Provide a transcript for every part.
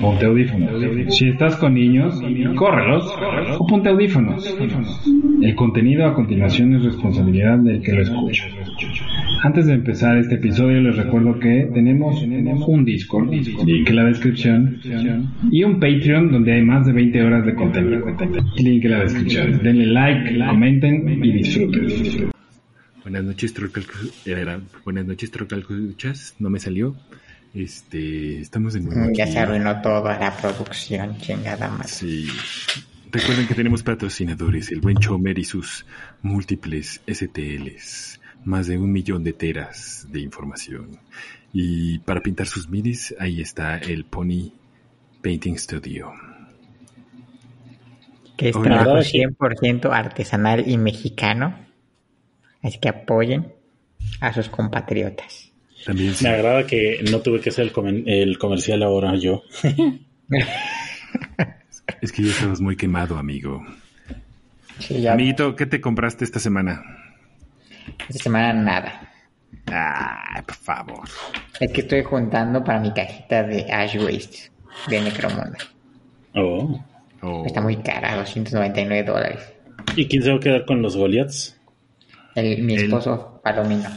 ponte audífonos. Si estás con niños, córrelos o ponte audífonos. El contenido a continuación es responsabilidad del que lo escucha. Antes de empezar este episodio les recuerdo que tenemos un Discord, link en la descripción, y un Patreon donde hay más de 20 horas de contenido. Link en la descripción. Denle like, comenten y disfruten. Buenas noches, Trocal. Buenas noches, Trocal. No me salió. Este, estamos de nuevo. Ya se arruinó toda la producción, chingada más. Sí. Recuerden que tenemos patrocinadores, el buen Chomer y sus múltiples STLs, más de un millón de teras de información. Y para pintar sus midis, ahí está el Pony Painting Studio. Que es trabajo 100% artesanal y mexicano. Así que apoyen a sus compatriotas. También Me agrada que no tuve que hacer el, comercial ahora yo. es que ya estabas muy quemado, amigo. Amiguito, ¿qué te compraste esta semana? Esta semana nada. Ay, por favor. Es que estoy juntando para mi cajita de Ash Waste de Necromunda. Oh. oh. Está muy cara, 299 dólares. ¿Y quién se va a quedar con los Goliaths? El, mi esposo, Palomino.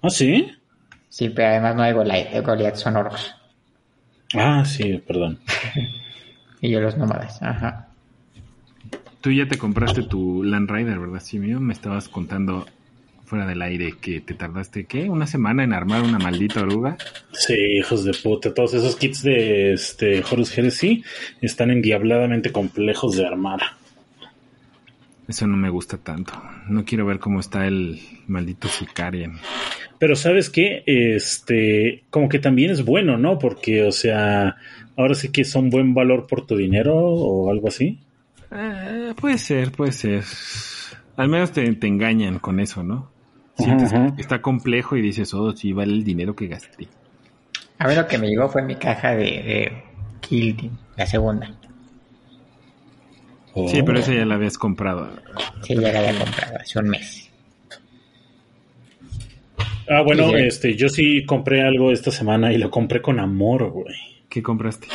¿Ah, sí? Sí, pero además no hay Goliath, Goliath son orcos. Ah, sí, perdón. y yo los nómadas, ajá. Tú ya te compraste tu Land Rider, ¿verdad, Simio? Me estabas contando fuera del aire que te tardaste, ¿qué? ¿Una semana en armar una maldita oruga? Sí, hijos de puta. Todos esos kits de este Horus Heresy están endiabladamente complejos de armar. Eso no me gusta tanto. No quiero ver cómo está el maldito Sicarian. Pero sabes qué, este, como que también es bueno, ¿no? Porque, o sea, ahora sí que son buen valor por tu dinero o algo así. Eh, puede ser, puede ser. Al menos te, engañan con eso, ¿no? Sientes que está complejo y dices, oh, sí, vale el dinero que gasté. A ver, lo que me llegó fue mi caja de, de la segunda. Sí, pero esa ya la habías comprado. Sí, ya la había comprado hace un mes. Ah, bueno, este, yo sí compré algo esta semana y lo compré con amor, güey. ¿Qué compraste?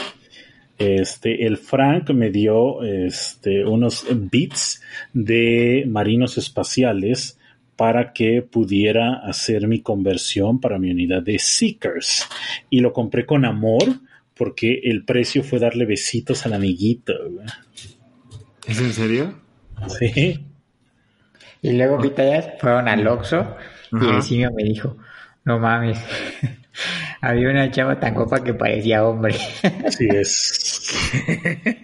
Este, el Frank me dio este, unos bits de marinos espaciales para que pudiera hacer mi conversión para mi unidad de Seekers. Y lo compré con amor porque el precio fue darle besitos al amiguito. Güey. ¿Es en serio? Sí. Y luego Pitayas fueron al Oxxo y el simio me dijo, no mames, había una chava tan copa que parecía hombre. Así es.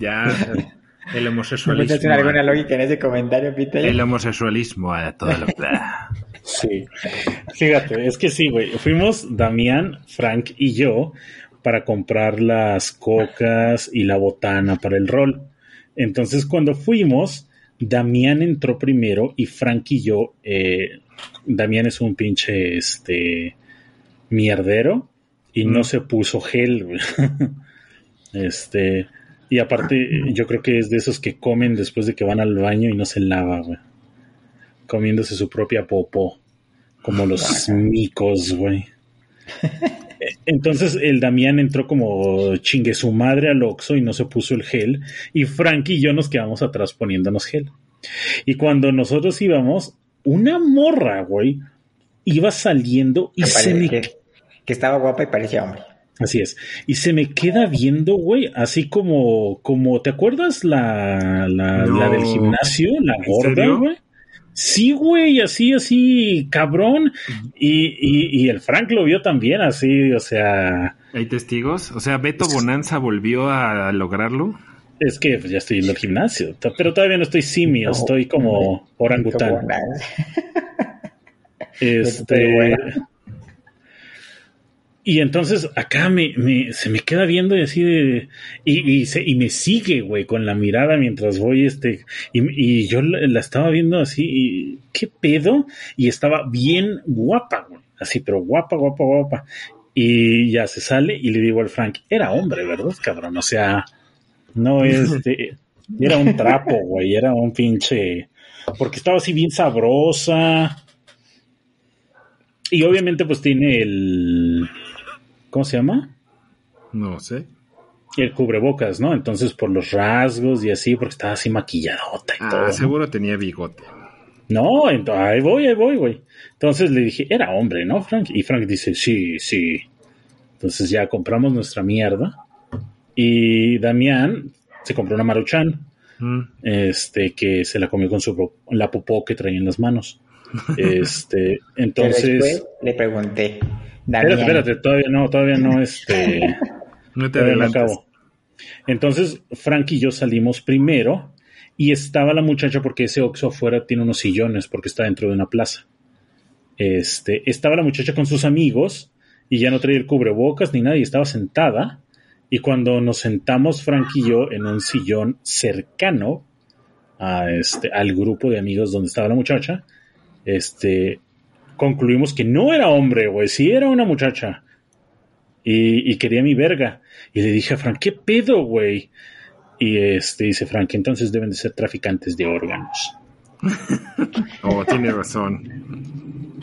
ya, el homosexualismo. ¿No alguna lógica en ese comentario, Pitayas? El homosexualismo a todo lo que Sí. Fíjate, es que sí, güey. Fuimos Damián, Frank y yo para comprar las cocas y la botana para el rol. Entonces cuando fuimos, Damián entró primero y Frank y yo, eh, Damián es un pinche este mierdero y no se puso gel. este, y aparte yo creo que es de esos que comen después de que van al baño y no se lava, güey. Comiéndose su propia popó, como los micos, güey. Entonces el Damián entró como chingue su madre al Oxxo y no se puso el gel. Y Frank y yo nos quedamos atrás poniéndonos gel. Y cuando nosotros íbamos, una morra, güey, iba saliendo y se me... Que, estaba guapa y parecía hombre. Así es. Y se me queda viendo, güey, así como, como, ¿te acuerdas la, la, la del gimnasio? La gorda, güey. Sí, güey, así, así, cabrón. Y, y, el Frank lo vio también así, o sea. ¿Hay testigos? O sea, Beto Bonanza volvió a lograrlo. Es que pues, ya estoy en el gimnasio, pero todavía no estoy simio, estoy como orangután. Este, y entonces acá me, se me queda viendo y así de. Y, y, se, y me sigue, güey, con la mirada mientras voy, este. Y, y yo la, estaba viendo así, y, ¿qué pedo? Y estaba bien guapa, güey. Así, pero guapa, guapa, guapa. Y ya se sale y le digo al Frank, era hombre, ¿verdad, cabrón? O sea, no este. Era un trapo, güey, era un pinche. Porque estaba así bien sabrosa. Y obviamente, pues tiene el ¿cómo se llama? No sé. El cubrebocas, ¿no? Entonces por los rasgos y así, porque estaba así maquilladota y Ah, todo. ¿no? seguro tenía bigote. No, ent- ahí voy, ahí voy, güey. Entonces le dije, era hombre, ¿no, Frank? Y Frank dice, sí, sí. Entonces ya compramos nuestra mierda. Y Damián se compró una maruchan, Mm. este, que se la comió con su la popó que traía en las manos. Este, Pero entonces. después le pregunté, Espérate, Damián, espérate, todavía no, todavía no, este. No te acabo. Entonces, Frank y yo salimos primero y estaba la muchacha porque ese Oxxo afuera tiene unos sillones porque está dentro de una plaza. Este, estaba la muchacha con sus amigos y ya no traía el cubrebocas ni nada y estaba sentada. Y cuando nos sentamos Frank y yo en un sillón cercano a este, al grupo de amigos donde estaba la muchacha, este, concluimos que no era hombre, güey, sí era una muchacha. Y, y quería mi verga. Y le dije a Frank, ¿qué pedo, güey? Y este dice Frank, entonces deben de ser traficantes de órganos. Oh, tiene razón.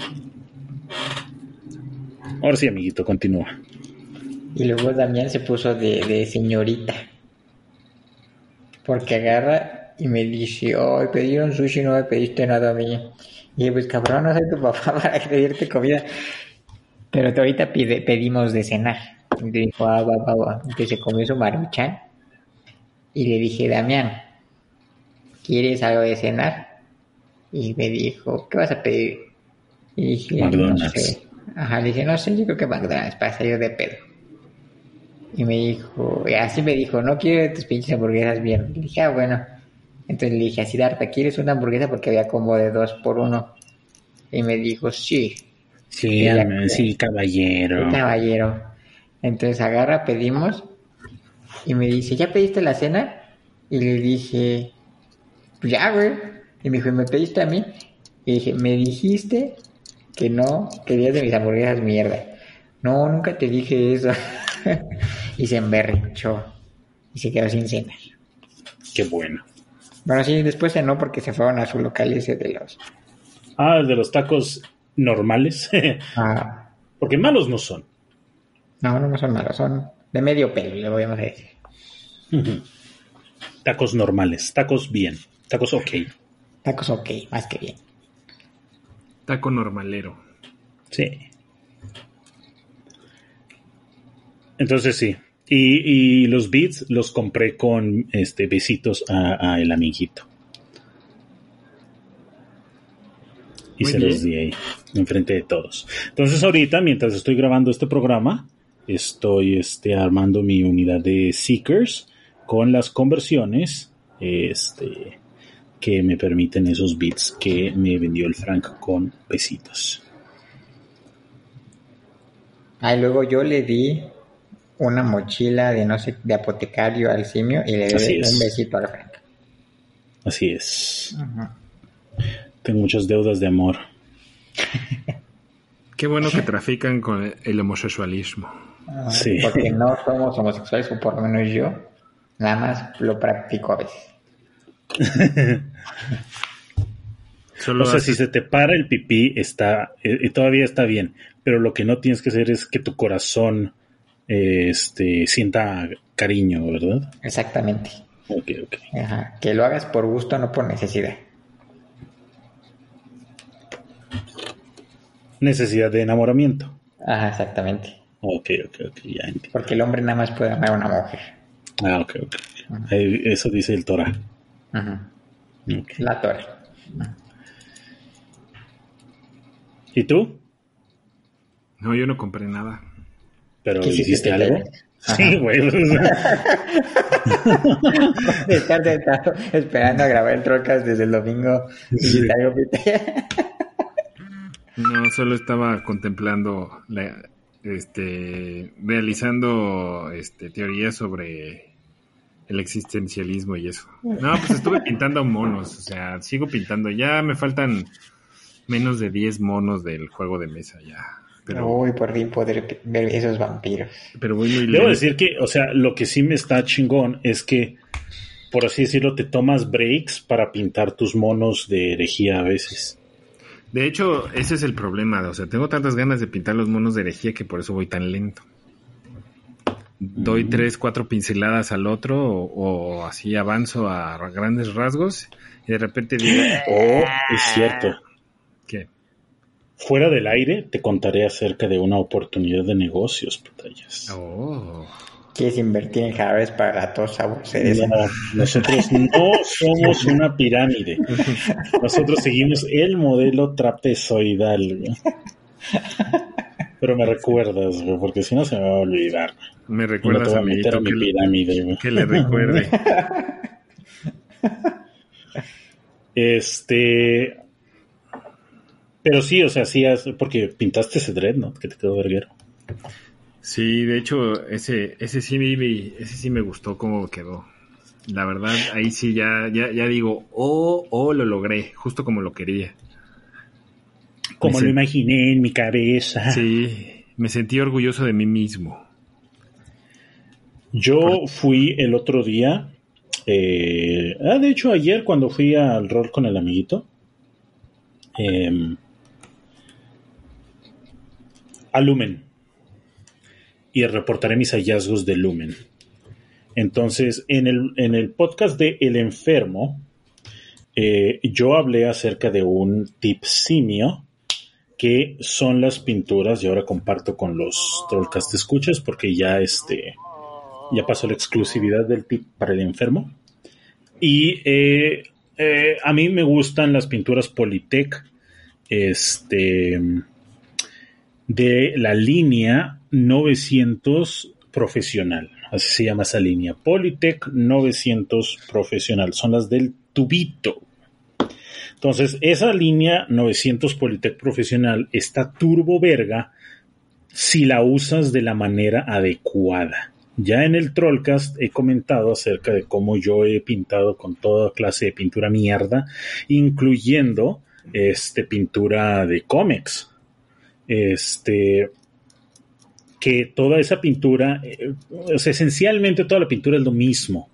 Ahora sí, amiguito, continúa. Y luego Damián se puso de, de señorita. Porque agarra y me dice, ay, pedieron sushi y no me pediste nada a mí. Y yo, pues cabrón, no soy tu papá para pedirte comida. Pero ahorita pide- pedimos de cenar. Y dijo, ah, va, va, va. Entonces se comió su maruchan. Y le dije, Damián, ¿quieres algo de cenar? Y me dijo, ¿qué vas a pedir? Y dije, no McDonald's. sé. Ajá, le dije, no sé, yo creo que McDonald's, para salir de pedo. Y me dijo, y así me dijo, no quiero tus pinches hamburguesas bien. Le dije, ah, bueno. Entonces le dije, así, Darta, ¿quieres una hamburguesa? Porque había como de dos por uno. Y me dijo, sí, Sí, sí, caballero. caballero. Entonces agarra, pedimos. Y me dice, ¿ya pediste la cena? Y le dije, pues ya, güey. Y me dijo, ¿y me pediste a mí? Y dije, me dijiste que no querías de mis hamburguesas mierda. No, nunca te dije eso. y se emberrinchó. Y se quedó sin cena. Qué bueno. Bueno, sí, después cenó porque se fueron a su local ese de los... Ah, el de los tacos normales. Ah, Porque malos no son. no, no son malos, son de medio pelo, le voy a decir. Tacos normales, tacos bien, tacos ok. Tacos ok, más que bien. Taco normalero. Sí. Entonces sí. Y, y los beats los compré con este besitos a, a el amiguito. Y Muy se bien. los di ahí, enfrente de todos. Entonces ahorita, mientras estoy grabando este programa, estoy este, armando mi unidad de Seekers con las conversiones este, que me permiten esos bits que me vendió el Frank con besitos. Ah, y luego yo le di una mochila de no sé, de apotecario al simio y le es. un besito al Frank. Así es. Tengo muchas deudas de amor. Qué bueno que trafican con el homosexualismo. Ah, Sí. Porque no somos homosexuales, o por lo menos yo. Nada más lo practico a veces. Solo O sea, haces- si se te para el pipí, está, eh, eh, todavía está bien. Pero lo que no tienes que hacer es que tu corazón este, sienta cariño, ¿verdad? Exactamente. Ok, ok. Ajá. Que lo hagas por gusto, no por necesidad. Necesidad de enamoramiento. Ajá, exactamente. Ok, ok, ok, ya entiendo. Porque el hombre nada más puede amar a una mujer. Ah, ok, ok. Eso dice el Torah. Ajá. La torre. ¿Y tú? No, yo no compré nada. ¿Pero ¿Qué hiciste, hiciste te algo? Sí, güey. estar sentado esperando a grabar el Trocas desde el domingo. Sí. No, solo estaba contemplando, la, este, realizando este, teorías sobre el existencialismo y eso. No, pues estuve pintando monos, o sea, sigo pintando. Ya me faltan menos de 10 monos del juego de mesa ya. Pero, Uy, por fin poder ver esos vampiros. pero voy muy Debo decir que, o sea, lo que sí me está chingón es que, por así decirlo, te tomas breaks para pintar tus monos de herejía a veces. De hecho, ese es el problema. O sea, tengo tantas ganas de pintar los monos de herejía que por eso voy tan lento. doy tres, cuatro pinceladas al otro o, o así avanzo a grandes rasgos y de repente digo, Oh, es cierto. Fuera del aire te contaré acerca de una oportunidad de negocios, pantallas. Oh. ¿Quieres invertir en jarabes para gatos sabuceres? No, nosotros no somos una pirámide. Nosotros seguimos el modelo trapezoidal. güey. Pero me recuerdas, güey, porque si no se me va a olvidar. Me Y no te recuerdas voy a a meter a mi que, pirámide. güey. que le recuerde. Este. Pero sí, o sea, sí, has- porque pintaste ese dread, ¿no? Que te quedó verguero. Sí, de hecho, ese, ese sí me, ese sí me gustó cómo quedó. La verdad, ahí sí ya, ya, ya digo, oh, oh, lo logré, justo como lo quería. Como lo imaginé en mi cabeza. Sí, me sentí orgulloso de mí mismo. Yo fui el otro día, eh, ah, de hecho ayer cuando fui al rol con el amiguito, em, a Lumen y reportaré mis hallazgos de Lumen. Entonces, en el, en el podcast de El Enfermo, eh, yo hablé acerca de un tip simio que son las pinturas y ahora comparto con los Trollcast escuchas porque ya este ya pasó la exclusividad del tip para el enfermo. Y eh, eh, a mí me gustan las pinturas Politec este, de la línea 900 profesional. Así se llama esa línea. Politec 900 profesional. Son las del tubito. Entonces, esa línea 900 Politec profesional está turbo verga si la usas de la manera adecuada. Ya en el Trollcast he comentado acerca de cómo yo he pintado con toda clase de pintura mierda, incluyendo este pintura de cómics. Este que toda esa pintura, eh, esencialmente toda la pintura es lo mismo.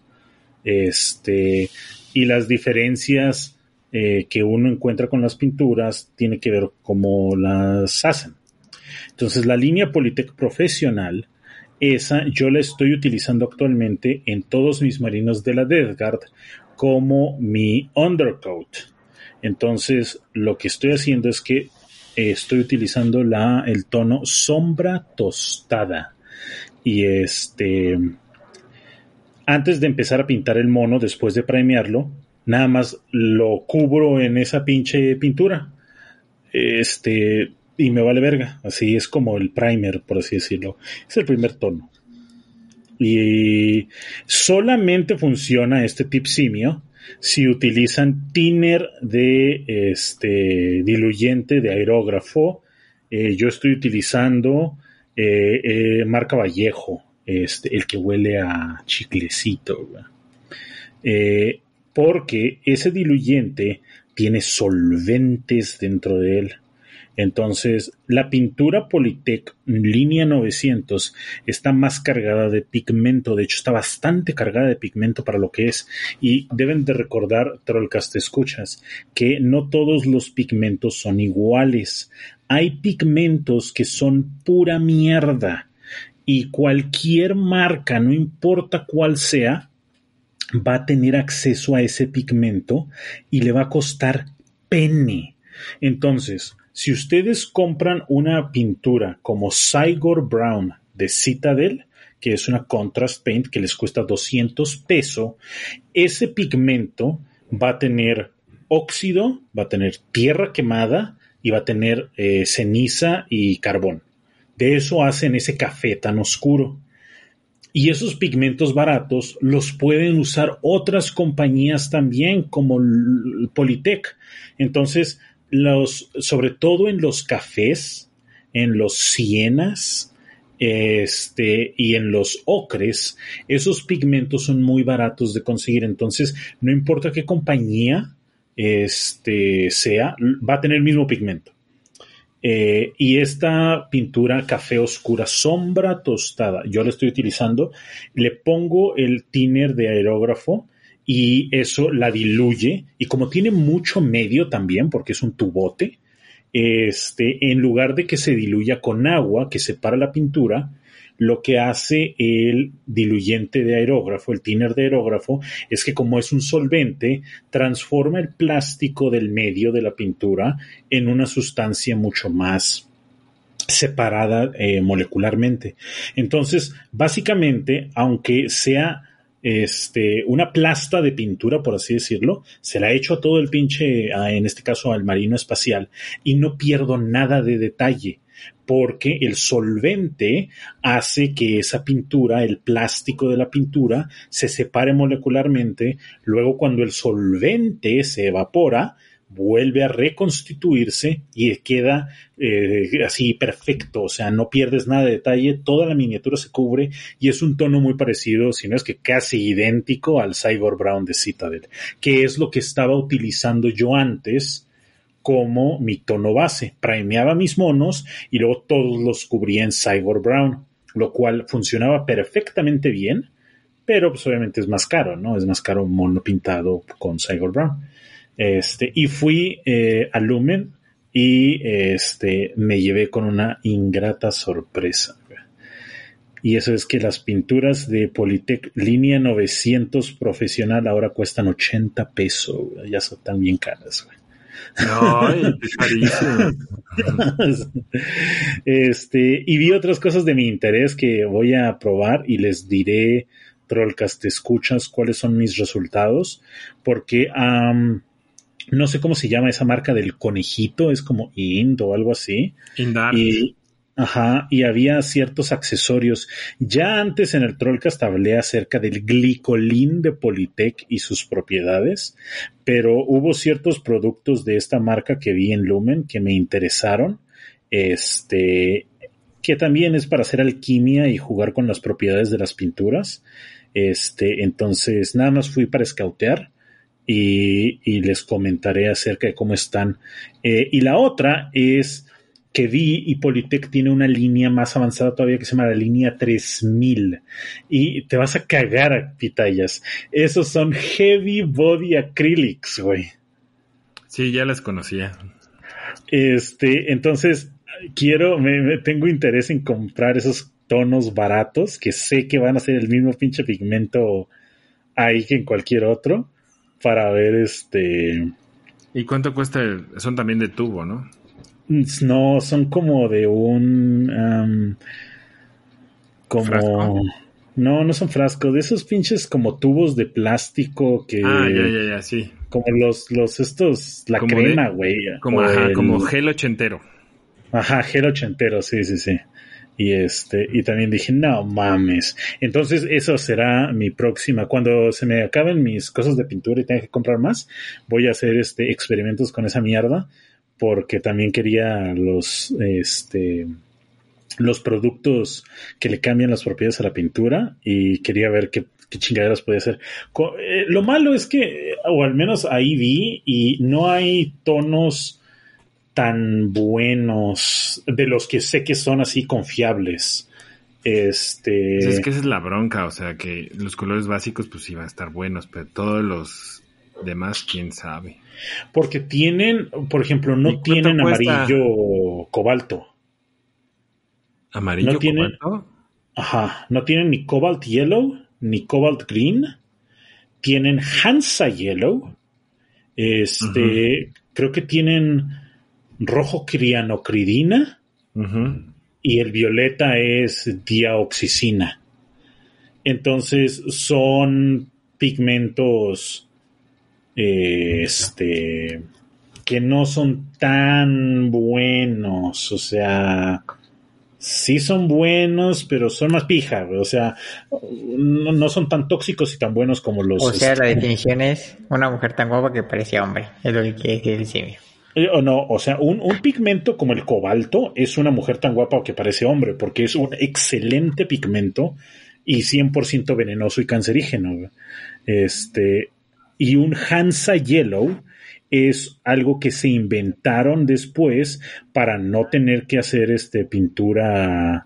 Este, y las diferencias eh, que uno encuentra con las pinturas tiene que ver cómo las hacen. Entonces, la línea Politec profesional, esa yo la estoy utilizando actualmente en todos mis marinos de la Death Guard como mi undercoat. Entonces, lo que estoy haciendo es que estoy utilizando la, el tono sombra tostada. Y este, antes de empezar a pintar el mono, después de primearlo, nada más lo cubro en esa pinche pintura. Este, y me vale verga. Así es como el primer, por así decirlo. Es el primer tono. Y solamente funciona este tip simio si utilizan thinner de este diluyente de aerógrafo. Eh, yo estoy utilizando eh, eh, marca Vallejo, este, el que huele a chiclecito. Porque ese diluyente tiene solventes dentro de él. Entonces, la pintura Politec línea 900 está más cargada de pigmento, de hecho está bastante cargada de pigmento para lo que es. Y deben de recordar, Trollcast escuchas, que no todos los pigmentos son iguales. Hay pigmentos que son pura mierda. Y cualquier marca, no importa cuál sea, va a tener acceso a ese pigmento y le va a costar pene. Entonces, si ustedes compran una pintura como Cygor Brown de Citadel, que es una contrast paint que les cuesta 200 pesos, ese pigmento va a tener óxido, va a tener tierra quemada y va a tener eh, ceniza y carbón. De eso hacen ese café tan oscuro. Y esos pigmentos baratos los pueden usar otras compañías también, como Politec. Entonces, los, sobre todo en los cafés, en los sienas, este, y en los ocres, esos pigmentos son muy baratos de conseguir. Entonces, no importa qué compañía este, sea, va a tener el mismo pigmento. Eh, y esta pintura café oscura, sombra tostada, yo la estoy utilizando, le pongo el thinner de aerógrafo y eso la diluye. Y como tiene mucho medio también, porque es un tubote, este, en lugar de que se diluya con agua que separa la pintura, lo que hace el diluyente de aerógrafo, el thinner de aerógrafo, es que como es un solvente, transforma el plástico del medio de la pintura en una sustancia mucho más separada eh, molecularmente. Entonces, básicamente, aunque sea este, una plasta de pintura, por así decirlo, se la he hecho a todo el pinche, en este caso al marino espacial, y no pierdo nada de detalle porque el solvente hace que esa pintura, el plástico de la pintura, se separe molecularmente. Luego, cuando el solvente se evapora, vuelve a reconstituirse y queda eh, así perfecto, o sea, no pierdes nada de detalle, toda la miniatura se cubre y es un tono muy parecido, si no es que casi idéntico al Cyborg Brown de Citadel, que es lo que estaba utilizando yo antes como mi tono base. Primeaba mis monos y luego todos los cubría en Cyborg Brown, lo cual funcionaba perfectamente bien, pero pues obviamente es más caro, ¿no? Es más caro un mono pintado con Cyborg Brown. Este, y fui eh, a Lumen y este, me llevé con una ingrata sorpresa. Y eso es que las pinturas de Politec línea 900 profesional ahora cuestan 80 pesos. Ya son tan bien caras. Güey. este, y vi otras cosas de mi interés que voy a probar y les diré, Trollcast, te escuchas cuáles son mis resultados, porque no sé cómo se llama esa marca del conejito, es como Ind o algo así. Indar. Y, Ajá, y había ciertos accesorios. Ya antes en el Trollcast hablé acerca del glicolín de Politec y sus propiedades, pero hubo ciertos productos de esta marca que vi en Lumen que me interesaron. Este, que también es para hacer alquimia y jugar con las propiedades de las pinturas. Este, entonces nada más fui para escautear y, y les comentaré acerca de cómo están. Eh, y la otra es que vi y Politec tiene una línea más avanzada todavía que se llama la línea 3000 y te vas a cagar a pitayas. Esos son heavy body acrylics, güey. Sí, ya las conocía. Este, entonces quiero, me, tengo interés en comprar esos tonos baratos que sé que van a ser el mismo pinche pigmento ahí que en cualquier otro para ver este. ¿Y cuánto cuesta? Son también de tubo, ¿no? No, son como de un. como. No, no son frascos, de esos pinches como tubos de plástico que. Ah, ya, ya, ya, sí. Como los, los estos, la crema, güey. Como, como gel ochentero. Ajá, gel ochentero, sí, sí, sí. Y este, y también dije, no mames. Entonces, eso será mi próxima. Cuando se me acaben mis cosas de pintura y tenga que comprar más, voy a hacer este experimentos con esa mierda porque también quería los, este, los productos que le cambian las propiedades a la pintura y quería ver qué, chingaderas podía hacer. Eh, lo malo es que, o al menos ahí vi, y no hay tonos tan buenos de los que sé que son así confiables. Este. Es que esa es la bronca, o sea que los colores básicos, pues sí van a estar buenos, pero todos los demás, quién sabe. Porque tienen, por ejemplo, no tienen amarillo cobalto. ¿Amarillo no tienen, cobalto? Ajá, no tienen ni cobalt yellow, ni cobalt green. Tienen Hansa yellow. Este, creo que tienen rojo crianocridina. Y el violeta es diaoxicina. Entonces son pigmentos este, que no son tan buenos, o sea, sí son buenos, pero son más pija, o sea, no, son tan tóxicos y tan buenos como los... O sea, la este, definición es una mujer tan guapa que parecía hombre, es lo que quiere decir el simio. Eh, o no, o sea, un, un, pigmento como el cobalto es una mujer tan guapa que parece hombre, porque es un excelente pigmento y 100% venenoso y cancerígeno. Este, y un Hansa Yellow es algo que se inventaron después para no tener que hacer este pintura,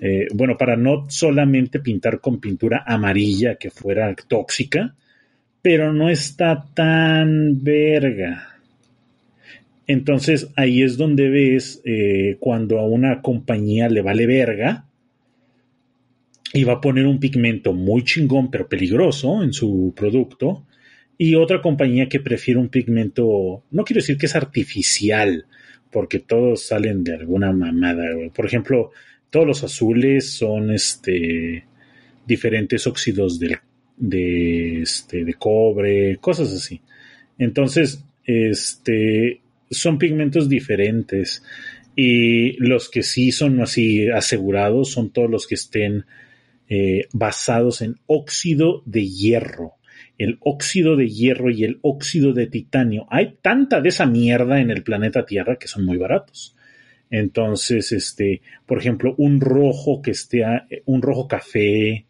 eh, bueno, para no solamente pintar con pintura amarilla que fuera tóxica, pero no está tan verga. Entonces ahí es donde ves eh, cuando a una compañía le vale verga y va a poner un pigmento muy chingón pero peligroso en su producto y otra compañía que prefiere un pigmento, no quiero decir que es artificial, porque todos salen de alguna mamada. Por ejemplo, todos los azules son este diferentes óxidos de, de, este, de cobre, cosas así. Entonces, este, son pigmentos diferentes y los que sí son así asegurados son todos los que estén eh, basados en óxido de hierro. El óxido de hierro y el óxido de titanio. Hay tanta de esa mierda en el planeta Tierra que son muy baratos. Entonces, este, por ejemplo, un rojo que esté, un rojo café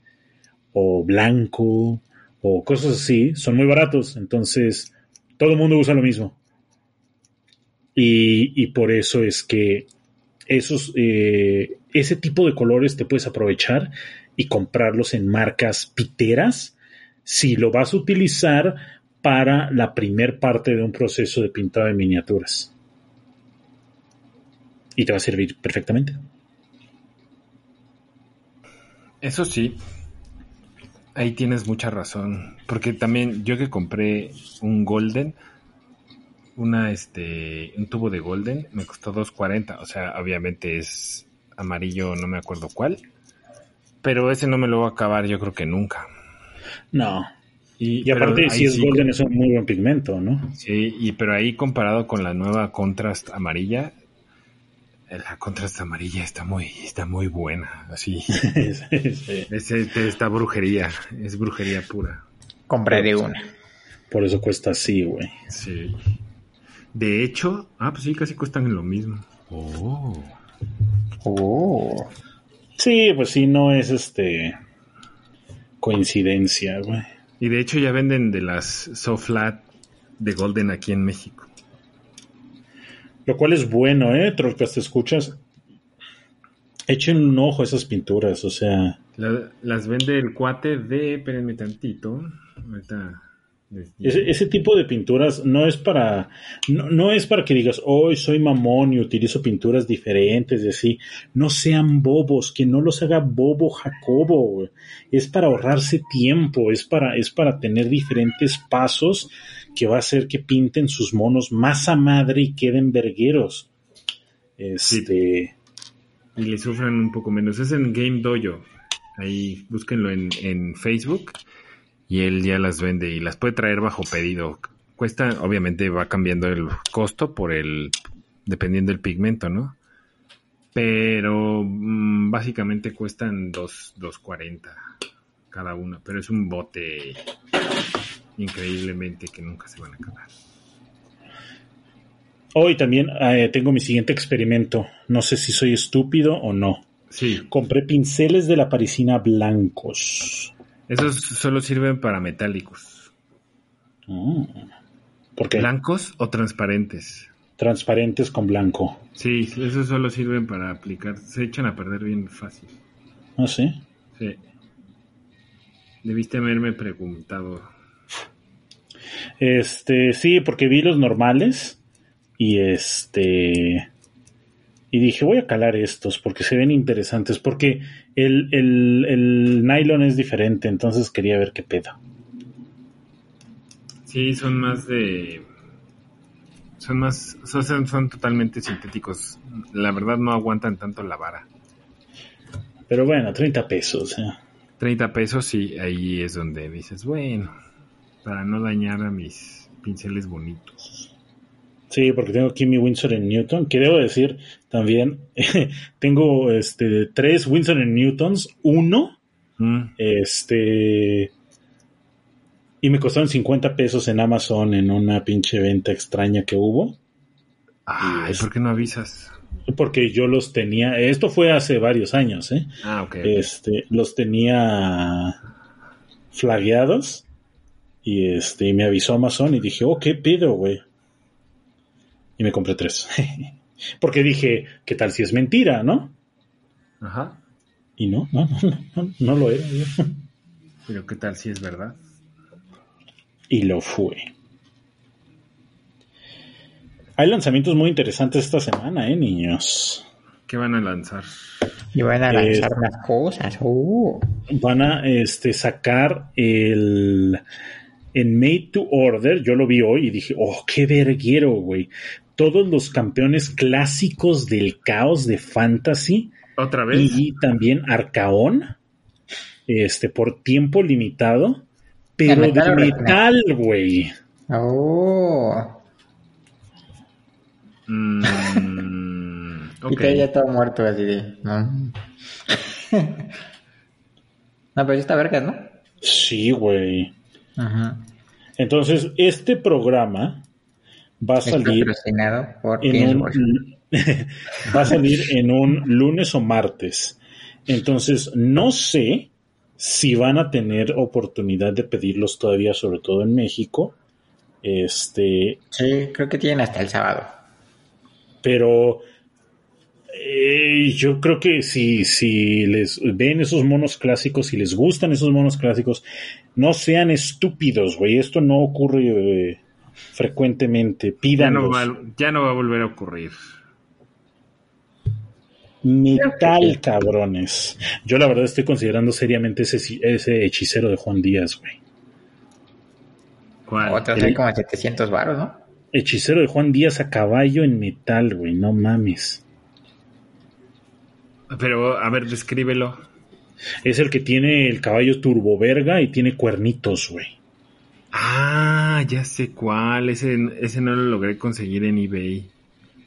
o blanco o cosas así, son muy baratos. Entonces, todo el mundo usa lo mismo. Y, por eso es que esos, eh, ese tipo de colores te puedes aprovechar y comprarlos en marcas piteras si lo vas a utilizar para la primer parte de un proceso de pintado de miniaturas. Y te va a servir perfectamente. Eso sí, ahí tienes mucha razón. Porque también yo que compré un Golden, una este, un tubo de Golden, me costó 2.40. O sea, obviamente es amarillo, no me acuerdo cuál. Pero ese no me lo voy a acabar, yo creo que nunca. No. Y, aparte, si es Golden, es un muy buen pigmento, ¿no? Sí, y pero ahí comparado con la nueva Contrast amarilla, la Contrast amarilla está muy, está muy buena, así. sí. es, esta brujería, es brujería pura. Compré una. Por eso cuesta así, güey. Sí. De hecho, ah, pues sí, casi cuestan lo mismo. Oh. Oh. Sí, pues sí, no es este coincidencia, güey. Y de hecho ya venden de las Soflat de Golden aquí en México. Lo cual es bueno, ¿eh? Trolcas, te escuchas. Echen un ojo a esas pinturas, o sea. las vende el cuate de. Espérenme tantito. Ahorita ese, tipo de pinturas no es para, no, es para que digas, hoy soy mamón y utilizo pinturas diferentes y así. No sean bobos, que no los haga bobo Jacobo. Es para ahorrarse tiempo, es para, es para tener diferentes pasos que va a hacer que pinten sus monos más a madre y queden vergueros. Este. Y le sufran un poco menos. Es en Game Dojo. Ahí búsquenlo en, en Facebook y él ya las vende y las puede traer bajo pedido. Cuesta, obviamente va cambiando el costo por el, dependiendo del pigmento, ¿no? Pero mm, básicamente cuestan 2.40 cada uno, pero es un bote increíblemente que nunca se van a acabar. Hoy también eh, tengo mi siguiente experimento. No sé si soy estúpido o no. Sí. Compré pinceles de la parisina blancos. Esos solo sirven para metálicos. Mm. ¿Por qué? ¿Blancos o transparentes? Transparentes con blanco. Sí, esos solo sirven para aplicar. Se echan a perder bien fácil. ¿Ah, sí? Sí. Debiste haberme preguntado. Este, sí, porque vi los normales y este y dije, voy a calar estos porque se ven interesantes, porque el, el, nylon es diferente, entonces quería ver qué pedo. Sí, son más de... Son más... Son, son totalmente sintéticos. La verdad no aguantan tanto la vara. Pero bueno, 30 pesos. 30 pesos, sí, ahí es donde dices, bueno, para no dañar a mis pinceles bonitos. Sí, porque tengo aquí mi Windsor en Newton, que debo decir también, tengo este tres Windsor en Newtons, uno, mm. este, y me costaron 50 pesos en Amazon en una pinche venta extraña que hubo. Ay, ¿por qué no avisas? Porque yo los tenía, esto fue hace varios años, ¿eh? Ah, ok. Este, los tenía flagueados y este, y me avisó Amazon y dije, oh, ¿qué pido, güey? Y me compré tres. Porque dije, ¿qué tal si es mentira, no? Ajá. Y no, no, no, no, lo era. Pero ¿qué tal si es verdad? Y lo fue. Hay lanzamientos muy interesantes esta semana, ¿eh, niños? ¿Qué van a lanzar? Y van a Eh, lanzar más cosas. Uh. van a este, sacar el en Made to Order, yo lo vi hoy y dije, oh, qué verguero, güey. Todos los campeones clásicos del caos de fantasy ¿Otra vez? y también Arcaón, este, por tiempo limitado, pero ¿De metal güey. Oh. Mm, Y ok. te ya todo muerto así de. No, no pero sí está vergas, ¿no? Sí, güey. Ajá. Entonces, este programa va a salir por en un, va a salir en un lunes o martes. Entonces, no sé si van a tener oportunidad de pedirlos todavía, sobre todo en México. Este, Sí, creo que tienen hasta el sábado. pero eh, yo creo que si, si les ven esos monos clásicos, si les gustan esos monos clásicos, no sean estúpidos, güey. Esto no ocurre eh, frecuentemente. Ya Pídanlos. no, va, ya no va a volver a ocurrir. Metal, cabrones. Yo la verdad estoy considerando seriamente ese, ese hechicero de Juan Díaz, güey. ¿Cuál? Otros el- hay como 700 baros, ¿no? Hechicero de Juan Díaz a caballo en metal, güey. No mames. Pero, a ver, descríbelo. Es el que tiene el caballo turboverga y tiene cuernitos, güey. Ah, ya sé cuál. Ese, ese no lo logré conseguir en eBay.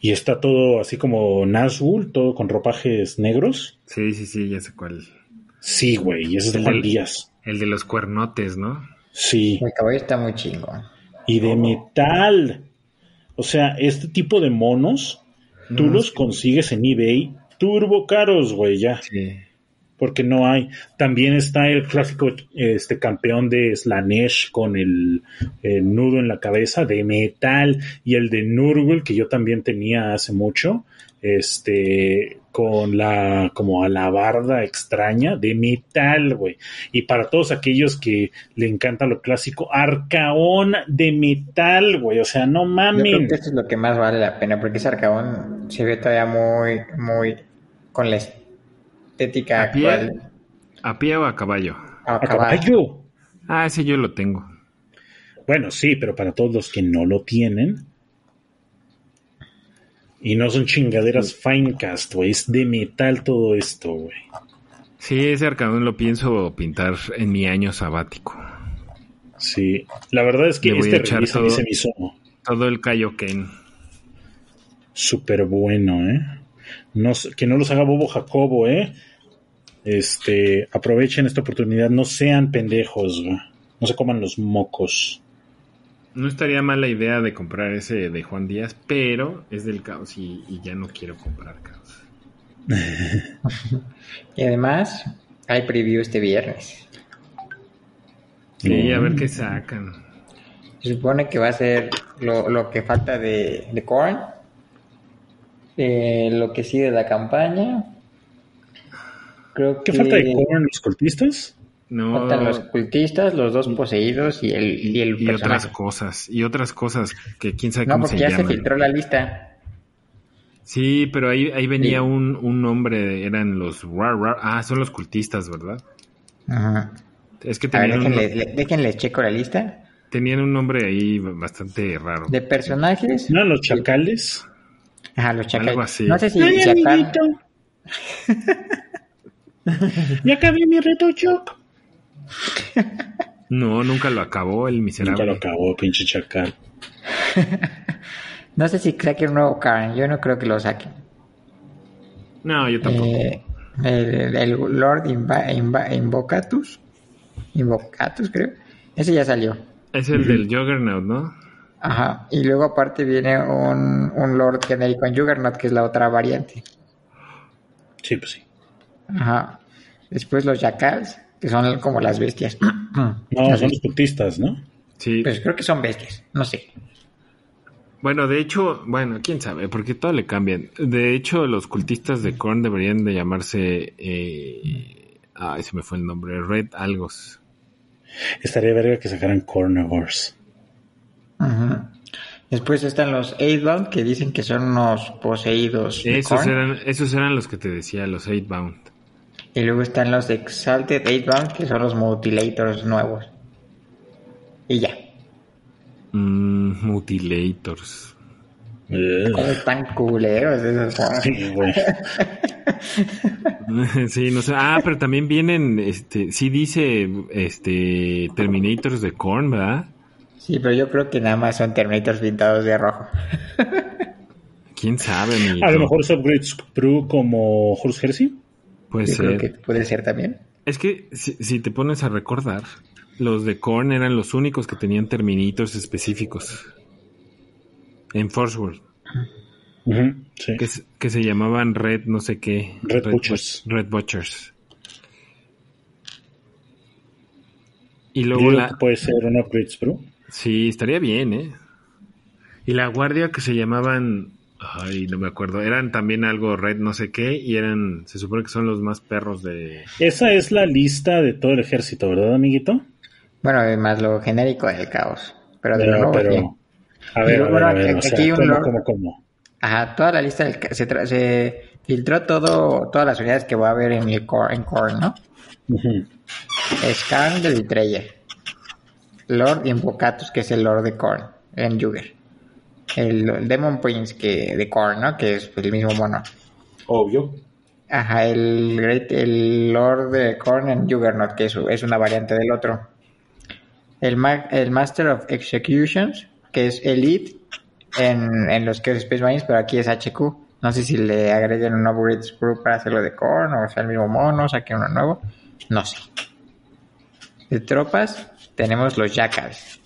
Y está todo así como Nazgul, todo con ropajes negros. Sí, sí, sí, ya sé cuál. Sí, güey. Y ese es de Juan Díaz. El de los cuernotes, ¿no? Sí. El caballo está muy chingón. Y de metal. O sea, este tipo de monos, tú No, los sí. consigues en eBay turbo caros, güey, ya. Sí. Porque no hay. También está el clásico este campeón de Slanesh con el, el nudo en la cabeza de metal y el de Nurgle que yo también tenía hace mucho, este con la como alabarda extraña de metal, güey. Y para todos aquellos que le encanta lo clásico, Arcaón de metal, güey. O sea, no Yo creo mamen. que esto es lo que más vale la pena, porque ese arcabón se ve todavía muy, muy con la estética ¿A pie? actual. ¿A pie o a caballo? A A caballo. caballo. Ah, ese yo lo tengo. Bueno, sí, pero para todos los que no lo tienen. Y no son chingaderas Finecast, güey. Es de metal todo esto, güey. Sí, ese arcadón lo pienso pintar en mi año sabático. Sí. La verdad es que Le voy a este echar todo. se me hizo Todo el Kaioken. súper bueno, ¿eh? No, que no los haga Bobo Jacobo, ¿eh? Este, aprovechen esta oportunidad. No sean pendejos, güey. No se coman los mocos. No estaría mal la idea de comprar ese de Juan Díaz, pero es del caos y, y ya no quiero comprar caos. Y además, hay preview este viernes. Sí, a ver qué sacan. Se supone que va a ser lo, lo que falta de, de Korn, eh, lo que sigue de la campaña. Creo ¿Qué que falta de Korn los cultistas? No, faltan los cultistas, los dos poseídos y el, y el y otras cosas, y otras cosas que quién sabe No, cómo porque se ya se filtró la lista. Sí, pero ahí, ahí venía Sí. un, un nombre, eran los rar, rar- ah, son los cultistas, ¿verdad? Ajá. Es que A ver, tenían, un, déjenle, le- déjenles checo la lista tenían un nombre ahí bastante raro. de personajes. ¿No? Los chacales. Ajá, los chacales. Algo así. No sé si, Ay, si amiguito. ya acabé mi reto, Choc. No, nunca lo acabó el Nunca miserable. lo acabó, pinche chacal. no sé si saquen un nuevo Karen. Yo no creo que lo saquen. No, yo tampoco. Eh, el, el Lord Inva- Inva- Invocatus. Invocatus, creo. Ese ya salió. es el del Juggernaut, ¿no? Ajá. Y luego aparte viene un, un Lord genérico en Juggernaut, que es la otra variante. Sí, pues sí. Ajá. Después los Jackals, que son como las bestias. No, Las son bestias. los cultistas, ¿no? Sí. Pues creo que son bestias. No sé. Bueno, de hecho, bueno, quién sabe, porque todo le cambian. De hecho, los cultistas de Korn deberían de llamarse. Eh, ay, se me fue el nombre. Red Algos. Estaría verga que sacaran Después están los Eightbound, que dicen que son unos poseídos. Esos eran, esos eran los que te decía, los Eightbound. Y luego están los Exalted Eightbound, que son los Mutilators nuevos. Y ya. Mm, mutilators. ¿Cómo están culeros esos? sí, no sé. Ah, pero también vienen, este, sí dice, este, Terminators de Korn, ¿verdad? Sí, pero yo creo que nada más son Terminators pintados de rojo. ¿Quién sabe, amiguito? A lo mejor es Upgrade Screw como Horse Heresy. Puede Yo creo ser. que puede ser también. Es que si, si te pones a recordar, los de Korn eran los únicos que tenían Terminators específicos. En Force World. Sí. Que, se- que se llamaban Red no sé qué. Red Butchers. Butch- Red Butchers. Y luego la... puede ser un Upgrade Screw. Sí, estaría bien, ¿eh? Y la guardia que se llamaban... Ay, no me acuerdo. Eran también algo Red no sé qué y eran... Se supone que son los más perros de... Esa es la lista de todo el ejército, ¿verdad, amiguito? Bueno, más lo genérico del caos. Pero de nuevo, pero- a ver, a ver, a ver, o Aquí sea, un ¿cómo, cómo, cómo? Ajá, toda la lista del se, tra- se filtró todo, todas las unidades que va a haber en el core, en core ¿no? Ujú. Scan de Litreyer. Lord Invocatus, que es el Lord de Korn, en Jugger. El, Demon Prince que, de Korn, ¿no? Que es el mismo mono. Obvio. Ajá, el, Great- el Lord de Korn en Juggernaut, que es, es una variante del otro. El, ma- el Master of Executions, que es Elite en, en los que es Space Marines, pero aquí es HQ. No sé si le agreguen un upgrade screw para hacerlo de Korn o sea el mismo mono, saquen uno nuevo. No sé. De tropas tenemos los Jackals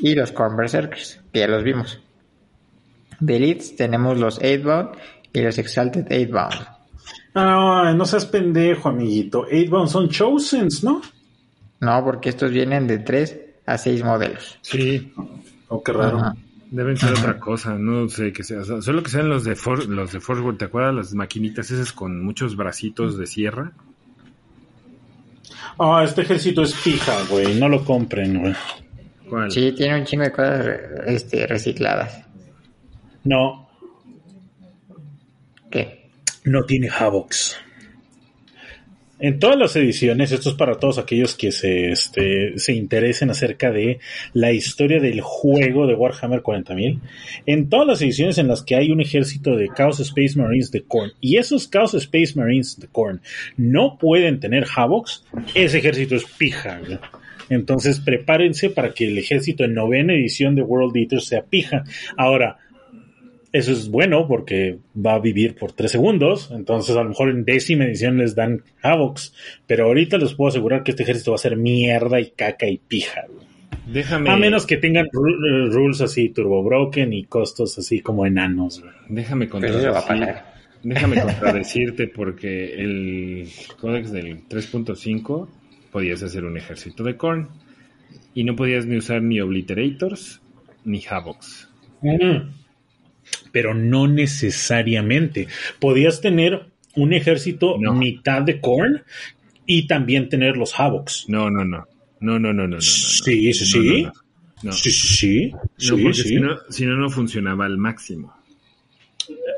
y los Korn Berserkers, que ya los vimos. De Elites tenemos los Eightbound y los Exalted Eightbound. Ah, no seas pendejo, amiguito. Eightbound son Chosens, ¿no? No, porque estos vienen de 3 a 6 modelos. Sí, Oh, qué raro. Ajá. deben ser otra cosa. No sé qué sea. Solo que sean los de, For- los de Force World. ¿Te acuerdas? Las maquinitas esas con muchos bracitos de sierra. Ah, este ejército es fija, güey. No lo compren, güey. ¿Cuál? Sí, tiene un chingo de cosas este, recicladas. No, ¿Qué? no tiene Havocs. En todas las ediciones, esto es para todos aquellos que se, este, se interesen acerca de la historia del juego de Warhammer 40.000. En todas las ediciones en las que hay un ejército de Chaos Space Marines de Korn y esos Chaos Space Marines de Korn no pueden tener Havocs, ese ejército es pija. Entonces prepárense para que el ejército en novena edición de World Eaters sea pija. Ahora, eso es bueno porque va a vivir por tres segundos. Entonces, a lo mejor en décima edición les dan Havocs. Pero ahorita les puedo asegurar que este ejército va a ser mierda y caca y pija. Déjame, A menos que tengan eh, rules así turbo broken y costos así como enanos. güey. déjame contradecir. Déjame contradecirte porque el códex del 3.5 podías hacer un ejército de Korn y no podías ni usar ni Obliterators ni Havocs. Pero no necesariamente. Podías tener un ejército No. mitad de corn y también tener los Havocs. No, no, no. No, no, no, no, no. no, no. Sí, sí, sí. Sí, sí, sí. Porque. Si, no, no, no funcionaba al máximo.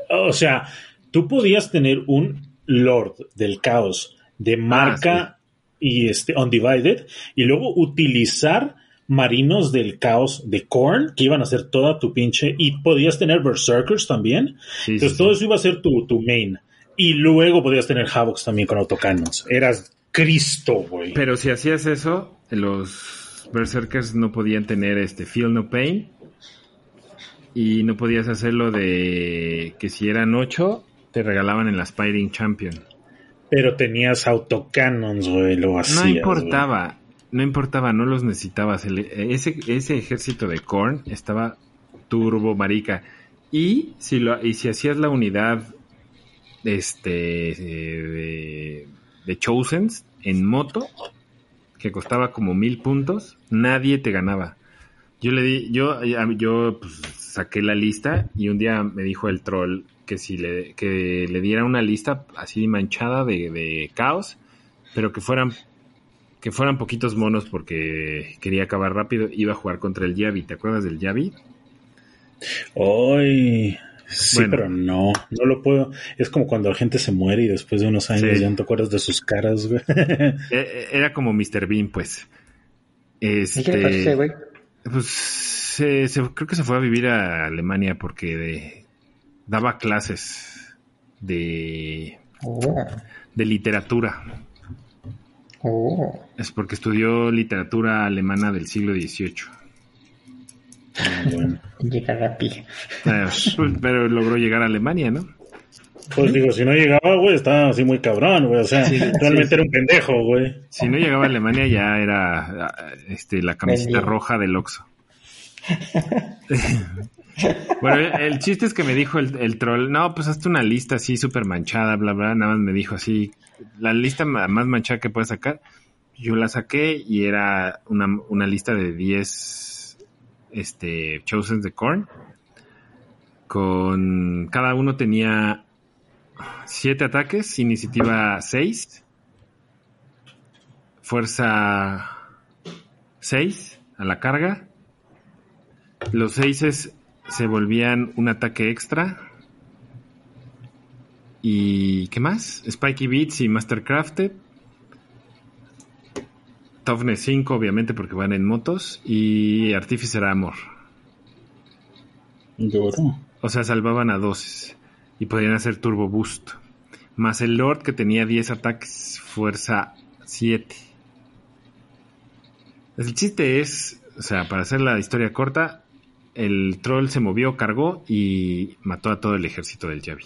O sea, tú podías tener un Lord del Caos de marca y este Undivided y luego utilizar marinos del Caos de Korn que iban a ser toda tu pinche y podías tener Berserkers también. Sí, Entonces sí, todo sí. eso iba a ser tu, tu main. Y luego podías tener Havocs también con autocannons. Eras Cristo, güey. Pero si hacías eso, los Berserkers no podían tener este Feel No Pain. Y no podías hacerlo de que si eran 8, te regalaban el Aspiring Champion. Pero tenías autocannons, güey, lo hacías. No importaba, no importaba, no los necesitabas. Ese, ese ejército de Korn estaba turbo marica. Y si lo, y si hacías la unidad este eh, de, de en moto, que costaba como mil puntos, nadie te ganaba. Yo le di, yo, yo pues, saqué la lista y un día me dijo el troll que si le, que le diera una lista así manchada de, de caos, pero que fueran que fueran poquitos monos porque quería acabar rápido, iba a jugar contra el Yavi, ¿te acuerdas del Yavi? Hoy. Sí, Bueno. pero no, no lo puedo. Es como cuando la gente se muere y después de unos años Sí. ya no te acuerdas de sus caras, güey. Eh, Era como Mr. Bean, pues. ¿Y qué le Este, güey? pues se- se- creo que se fue a vivir a Alemania porque de- daba clases de, Oh, de literatura. Oh. Es porque estudió literatura alemana del siglo XVIII. Ah, bueno. Llega rápido. Eh, pues, Pero logró llegar a Alemania, ¿no? Pues digo, si no llegaba, güey, estaba así muy cabrón, güey. O sea, realmente sí. era un pendejo, güey. Si no llegaba a Alemania ya era este, la camiseta Vendido. roja del Oxxo. bueno, el, chiste es que me dijo el, troll, no, pues hazte una lista así súper manchada, bla, bla, nada más me dijo así, la lista más manchada que puedes sacar. Yo la saqué y era una, una lista de 10 este, Chosen de Korn. Con cada uno tenía 7 ataques, iniciativa 6, fuerza 6 a la carga. Los 6 se volvían un ataque extra. ¿Y qué más? Spiky Beats y Mastercrafted. Toughness 5, obviamente, porque van en motos. Y Artificer Amor. Duro. O sea, salvaban a 12 y podían hacer Turbo Boost. Más el Lord que tenía 10 ataques, fuerza 7. El chiste es, o sea, para hacer la historia corta, el troll se movió, cargó y mató a todo el ejército del Yavi.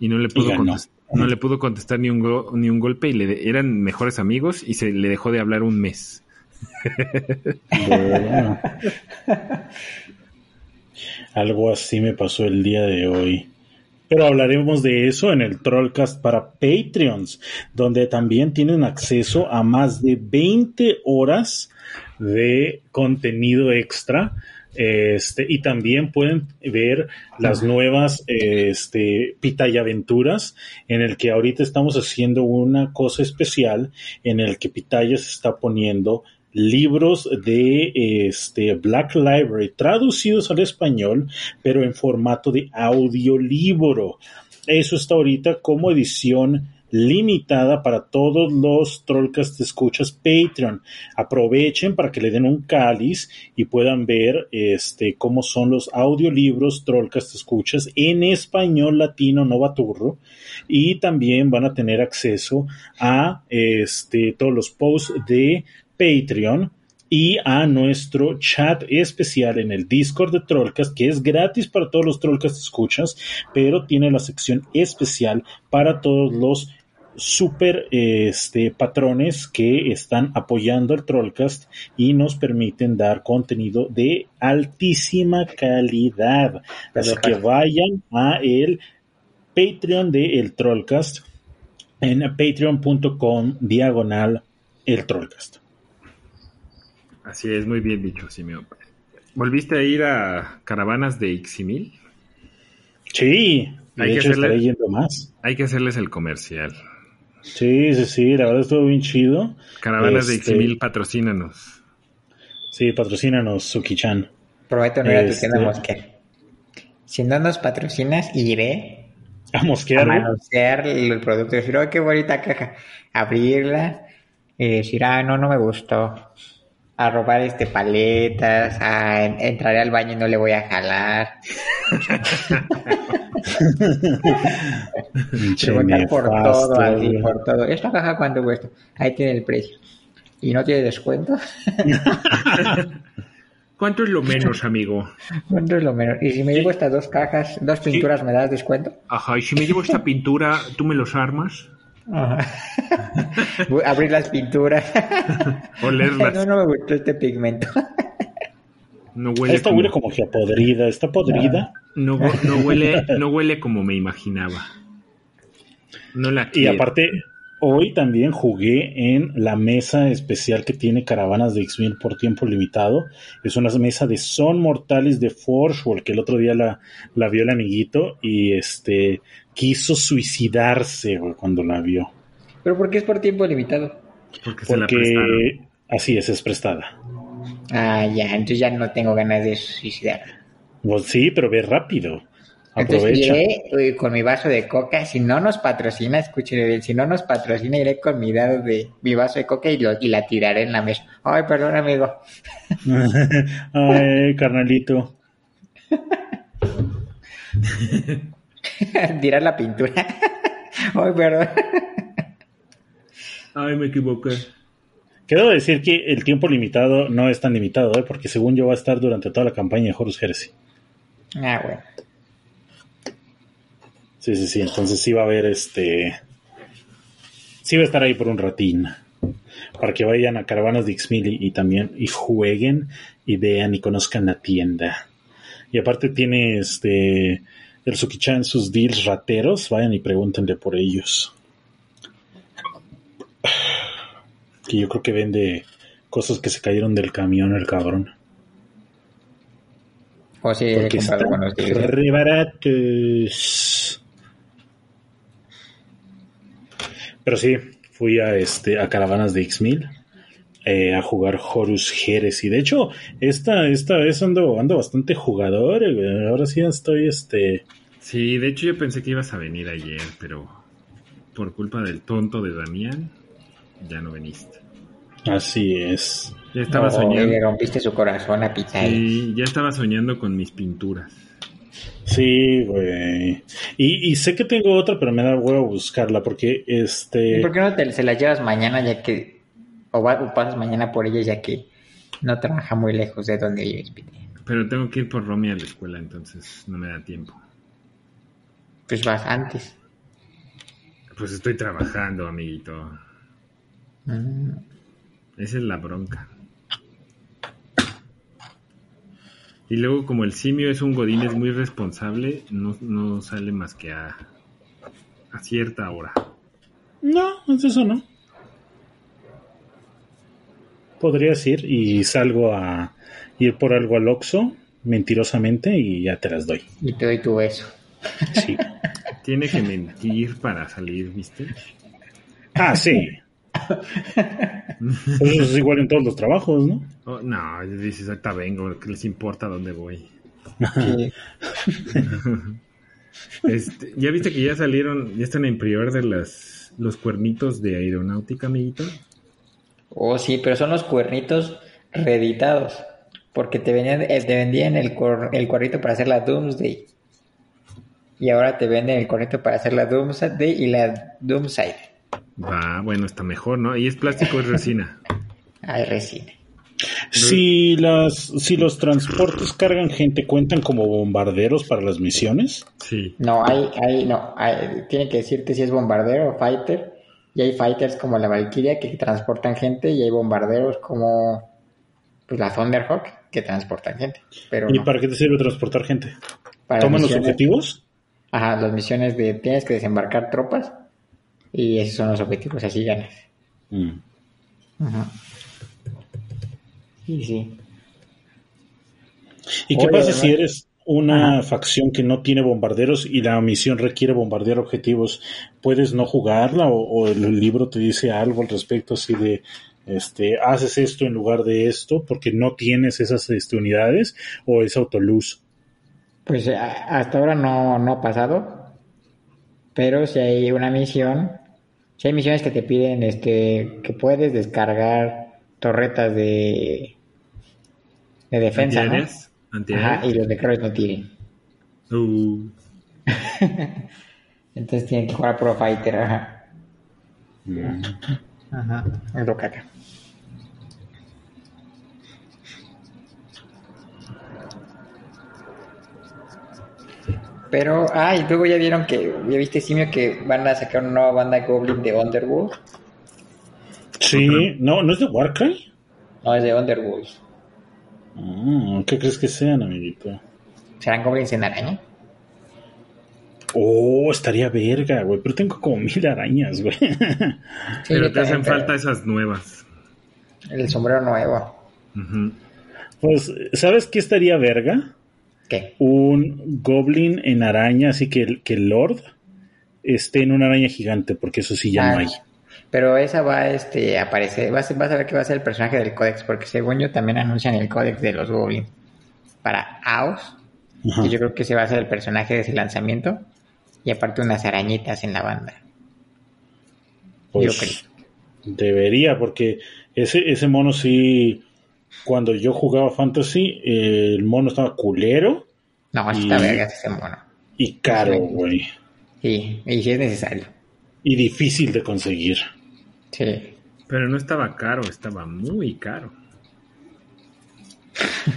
Y no le pudo, ganó. contest- no le pudo contestar ni un, go- ni un golpe y le eran mejores amigos y se le dejó de hablar un mes. Algo así me pasó el día de hoy. Pero hablaremos de eso en el Trollcast para Patreons, donde también tienen acceso a más de 20 horas de contenido extra. Este, y también pueden ver las nuevas este, Pitaya Aventuras, en el que ahorita estamos haciendo una cosa especial, en el que Pitaya se está poniendo libros de este Black Library traducidos al español, pero en formato de audiolibro. Eso está ahorita como edición limitada para todos los Trollcast escuchas Patreon. Aprovechen para que le den un cáliz y puedan ver este cómo son los audiolibros Trollcast escuchas en español latino no baturro y también van a tener acceso a este todos los posts de Patreon y a nuestro chat especial en el Discord de Trollcast, que es gratis para todos los Trollcast escuchas, pero tiene la sección especial para todos los super este, patrones que están apoyando el Trollcast y nos permiten dar contenido de altísima calidad. Así que vayan a el Patreon de el Trollcast en patreon.com diagonal el Trollcast. Así es, muy bien dicho, Simeón. ¿Volviste a ir a caravanas de Iximil? Sí, de Hay que hecho hacerle- estaré yendo más. Hay que hacerles el comercial. Sí, sí, sí, la verdad estuvo bien chido. Caravanas de Este- Iximil, patrocínanos. Sí, patrocínanos, Suki-chan. Prometo no ir a tu Este- tienda Mosquer. Si no nos patrocinas, iré A a mosquear. güey. manosear el producto. Decir, oh, qué bonita caja. Abrirla y decir, ah, no, no me gustó. A robar este paletas, a en- entraré al baño y no le voy a jalar. Preguntar por todo, así, por todo. ¿Esta caja cuánto cuesta? Ahí tiene el precio. ¿Y no tiene descuento? ¿Cuánto es lo menos, amigo? ¿Cuánto es lo menos? Y si me llevo estas dos cajas, dos pinturas, ¿me das descuento? Ajá, y si me llevo esta pintura, ¿tú me los armas? Abrir las pinturas. Olerlas. No, no me gustó este pigmento. No huele Esta como, huele como que podrida. ¿Está podrida? no, no huele, no huele como me imaginaba. No la Y aparte, hoy también jugué en la mesa especial que tiene caravanas de X-Men por tiempo limitado. Es una mesa de Son Mortales de Forge, que el otro día la, la vio el amiguito y este quiso suicidarse güey, cuando la vio. ¿Pero por qué es por tiempo limitado? porque se la prestaron. Porque así es, es prestada. Ah, ya, entonces ya no tengo ganas de suicidar. Pues sí, pero ve rápido. Entonces iré eh, con mi vaso de coca. Si no nos patrocina, escúcheme bien, si no nos patrocina, iré con mi dado de mi vaso de coca y, lo, y la tiraré en la mesa. Ay, perdón, amigo. Ay, carnalito. Tirar la pintura. Ay, perdón. Ay, me equivoqué. Quiero decir que el tiempo limitado no es tan limitado, ¿eh? porque según yo va a estar durante toda la campaña de Horus Heresy. Ah, bueno. Sí, sí, sí. Entonces sí va a haber este. Sí va a estar ahí por un ratín. Para que vayan a Caravanas de Xmil y, también y jueguen y vean y conozcan la tienda. Y aparte tiene este. El Suki-chan sus deals rateros. Vayan y pregúntenle por ellos. Que yo creo que vende cosas que se cayeron del camión el cabrón. O si re baratos. Pero sí, fui a este a caravanas de X1000 eh, a jugar Horus Heresy. De hecho, esta, esta vez ando, ando bastante jugador. eh, Ahora sí estoy este. Sí, de hecho yo pensé que ibas a venir ayer, pero por culpa del tonto de Damián, ya no viniste. Así es. Ya estaba No, soñando. le rompiste su corazón a Pizarro. Sí, ya estaba soñando con mis pinturas. Sí, güey. Y, y sé que tengo otra, pero me da huevo buscarla porque este. ¿Y por qué no te, se las llevas mañana ya que... O, va- o pasas mañana por ella ya que no trabaja muy lejos de donde vives? Pero tengo que ir por Romy a la escuela, entonces no me da tiempo. Pues vas antes. Pues estoy trabajando, amiguito. Mm. Esa es la bronca. Y luego, como el simio es un godín, es muy responsable, no, no sale más que a, a cierta hora. No, es eso no. Podrías ir y salgo a ir por algo al Oxxo mentirosamente y ya te las doy. Y te doy tu beso. Sí. Tiene que mentir para salir, ¿viste? Ah, sí. Pues eso es igual en todos los trabajos, ¿no? Oh, no, dices, ahorita vengo, ¿qué les importa dónde voy? Sí. Este, ¿Ya viste que ya salieron, ya están en prior de las, los cuernitos de aeronáutica, amiguito? Oh, sí, pero son los cuernitos reeditados. Porque te, venían, eh, te vendían el, cor- el cuernito para hacer la Doomsday. Y ahora te venden el cuernito para hacer la Doomsday y la Doomside. Va, bueno, está mejor, ¿no? Y es plástico, es resina. Ay, resina. Si las, si los transportes cargan gente, ¿cuentan como bombarderos para las misiones? Sí. No, hay, hay, no, hay- tiene que decirte si es bombardero o fighter. Y hay fighters como la Valkyria que transportan gente y hay bombarderos como pues, la Thunderhawk que transportan gente. Pero ¿Y no, para qué te sirve transportar gente? para ¿Toman los objetivos? Ajá, las misiones de tienes que desembarcar tropas y esos son los objetivos, así ganas. Mm. Ajá. Y sí. ¿Y qué pasa si eres una Ajá. facción que no tiene bombarderos y la misión requiere bombardear objetivos? ¿Puedes no jugarla o, o el libro te dice algo al respecto así de este haces esto en lugar de esto porque no tienes esas este, unidades o es autoluz? Pues a- hasta ahora no, no ha pasado, pero si hay una misión, si hay misiones que te piden este que puedes descargar torretas de de defensa, ¿no? Ajá, y los de Cross no tienen. Uh, Entonces tienen que jugar Pro Fighter, ajá. Ajá, es Pero, ah, y luego ya vieron que, ya viste Simio que van a sacar una nueva banda Goblin de Underworld. Sí, no, no es de Warcry. No, es de Underworld. Ah, ¿Qué crees que sean, amiguito? ¿Serán Goblins en araña? Oh, estaría verga, güey, pero tengo como mil arañas, güey. Sí, pero te hacen falta esas nuevas. El sombrero nuevo. Pues, ¿sabes qué estaría verga? ¿Qué? un goblin en araña, así que el, que el Lord esté en una araña gigante, porque eso sí ya Ah, no hay. Pero esa va este, a aparecer, vas, vas a ver que va a ser el personaje del códex, porque según yo también anuncian el códex de los goblins para AOS. Ajá. Y yo creo que se va a hacer el personaje de ese lanzamiento. Y aparte unas arañitas en la banda. Pues, Yo creo. Debería, porque ese, ese mono sí, cuando yo jugaba Fantasy, eh, el mono estaba culero No, Y- vergas ese mono. y caro, güey. Sí, y si es necesario. Y difícil de conseguir. Sí. Pero no estaba caro, estaba muy caro.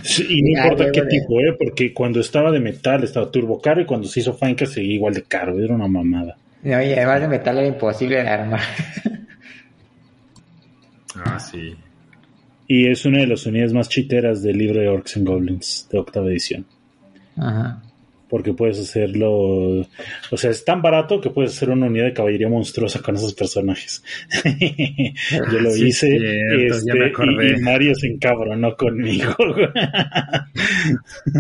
Sí, y no importa qué de- tipo, ¿eh? Porque cuando estaba de metal estaba turbo caro y cuando se hizo Fanca seguía igual de caro. Era una mamada. No, y además de metal era imposible de armar. Ah, sí. Y es una de las unidades más chiteras del libro de Orcs and Goblins de octava edición. Ajá. Porque puedes hacerlo. O sea, es tan barato que puedes hacer una unidad de caballería monstruosa con esos personajes. Yo lo Sí, hice cierto, este, ya me acordé. y, y Mario se encabronó conmigo.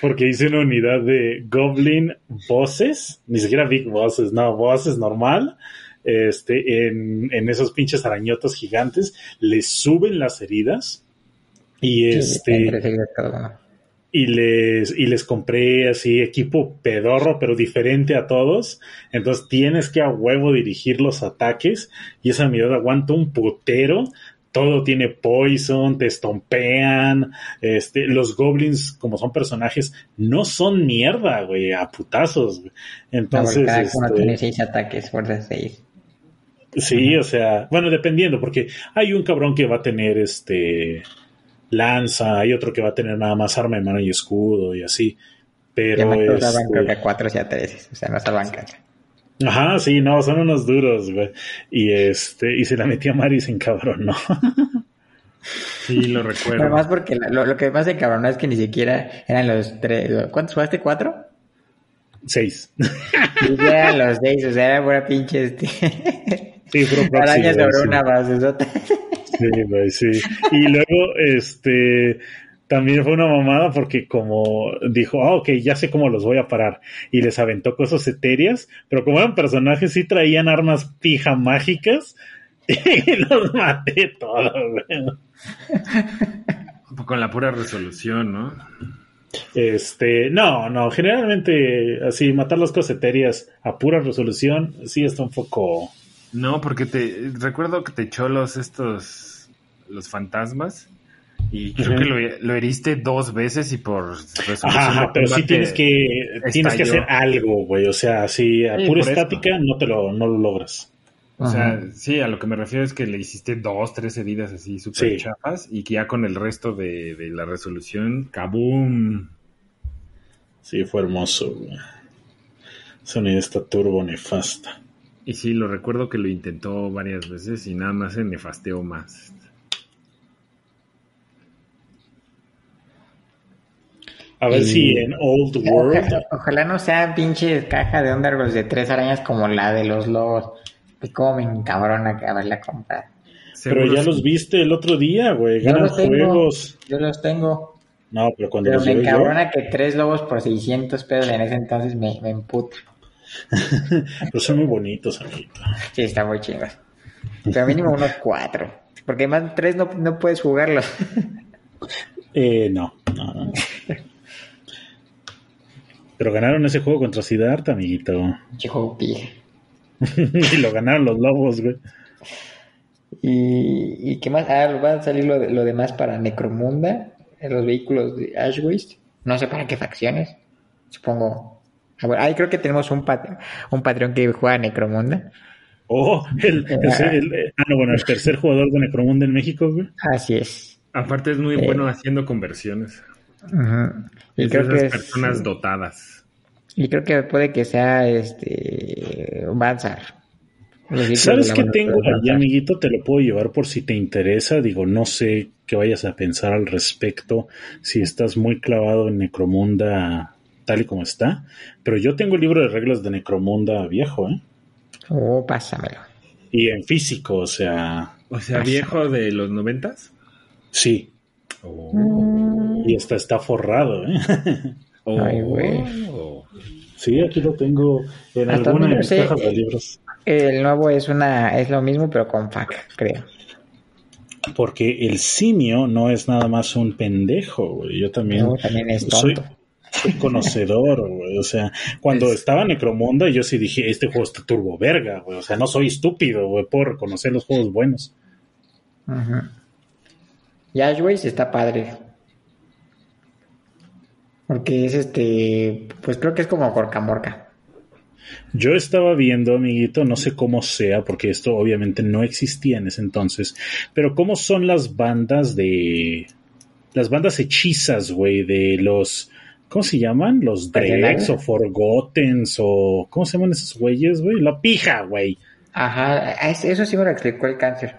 Porque hice una unidad de Goblin Bosses, ni siquiera Big Bosses, no, Bosses normal. Este, en, en esos pinches arañotas gigantes, les suben las heridas. Y Sí, este y les, y les compré así equipo pedorro, pero diferente a todos. Entonces tienes que a huevo dirigir los ataques y esa unidad aguanta un putero. Todo tiene poison, te estompean. Este, los goblins, como son personajes, no son mierda, güey, a putazos. güey. Entonces, cada uno este, tiene seis ataques, fuerza seis. Sí, o sea, bueno, dependiendo, porque hay un cabrón que va a tener este lanza, hay otro que va a tener nada más arma de mano y escudo y así. Y Pero además este, usaban creo que a cuatro y a tres. O sea, no salvan caca. Ajá, sí, no, son unos duros, güey. Y este, y se la metió a Mario y se encabronó. Sí, lo Pero recuerdo. más porque lo, lo que más se cabrón es que ni siquiera eran los tres. ¿Cuántos jugaste? ¿Cuatro? Seis. Siquiera eran los seis, o sea, era pura pinche este. Sí, Araña sobre sí. una base. Sí, güey, sí. Y luego, este, también fue una mamada porque como dijo, ah, ok, ya sé cómo los voy a parar. Y les aventó cosas etéreas, pero como eran personajes, sí traían armas pija mágicas. Y los maté todos, güey. Con la pura resolución, ¿no? Este, no, no, generalmente así matar las cosas etéreas a pura resolución, sí está un poco... No, porque te recuerdo que te echó los estos los fantasmas y creo que lo, lo heriste dos veces y por resolución Ajá, de pero sí tienes que, tienes que hacer algo, güey. O sea, si a Sí, pura estática no te lo, no lo logras. O sea, Ajá. sí, a lo que me refiero es que le hiciste dos, tres heridas así súper Sí. chafas y que ya con el resto de, de la resolución, ¡kaboom! Sí, fue hermoso, güey. Esa unidad está turbo nefasta. Y sí, lo recuerdo que lo intentó varias veces y nada más se nefasteó más. A ver Y- si en Old World. Ojalá, ojalá no sea pinche caja de Undergirls de tres arañas como la de los lobos. Y como me encabrona que haberla comprado. Pero ya sí. los viste el otro día, güey. Yo Ganan los tengo. juegos. Yo los tengo. No, pero cuando Pero los me llevé yo. encabrona que tres lobos por 600 pesos en ese entonces me, me emputa. Pero son muy bonitos, amiguito. Sí, está muy chingos. Pero mínimo unos cuatro. Porque más tres no, no puedes jugarlos. Eh, no, no, no. Pero ganaron ese juego contra Siddhartha, amiguito. Pija. y lo ganaron los lobos, güey. ¿Y, y qué más? Ah, va a salir lo, lo demás para Necromunda, en los vehículos de Ashwaste. No sé para qué facciones. Supongo. Ah, bueno, ahí creo que tenemos un, pat- un patrón que juega Necromunda. Oh, el, el- el- ah, no, bueno, el tercer jugador de Necromunda en México, güey. Así es. Aparte es muy Eh. bueno haciendo conversiones. Ujú. Y Es creo de esas que es- personas dotadas. Y creo que puede que sea este Banzar. ¿Sabes qué tengo allí, amiguito? Te lo puedo llevar por si te interesa. Digo, no sé qué vayas a pensar al respecto, si estás muy clavado en Necromunda tal y como está. Pero yo tengo el libro de reglas de Necromunda viejo, ¿eh? Oh, pásamelo. Y en físico, o sea, O sea, viejo de los noventas. sí. Oh. Y hasta está forrado, ¿eh? Oh. Ay, güey. Sí, aquí lo tengo en Hasta alguna de mis cajas de libros. El nuevo es una es lo mismo pero con FAC, creo. Porque el simio no es nada más un pendejo, güey. Yo también Luego también es tonto. Soy conocedor, güey. O sea, cuando estaba Necromunda, yo sí dije, este juego está turbo verga, güey. O sea, no soy estúpido, güey. Puedo reconocer los juegos buenos. Ajá. Y Ashways está padre. Porque es este, pues creo que es como Corcamorca. Yo estaba viendo, amiguito, no sé cómo sea, porque esto obviamente no existía en ese entonces, pero cómo son las bandas de... Las bandas hechizas, güey, de los... ¿Cómo se llaman? Los Dregs o Forgottens o... ¿Cómo se llaman esos güeyes, güey? La pija, güey. Ajá, es- eso sí me lo explicó el cáncer.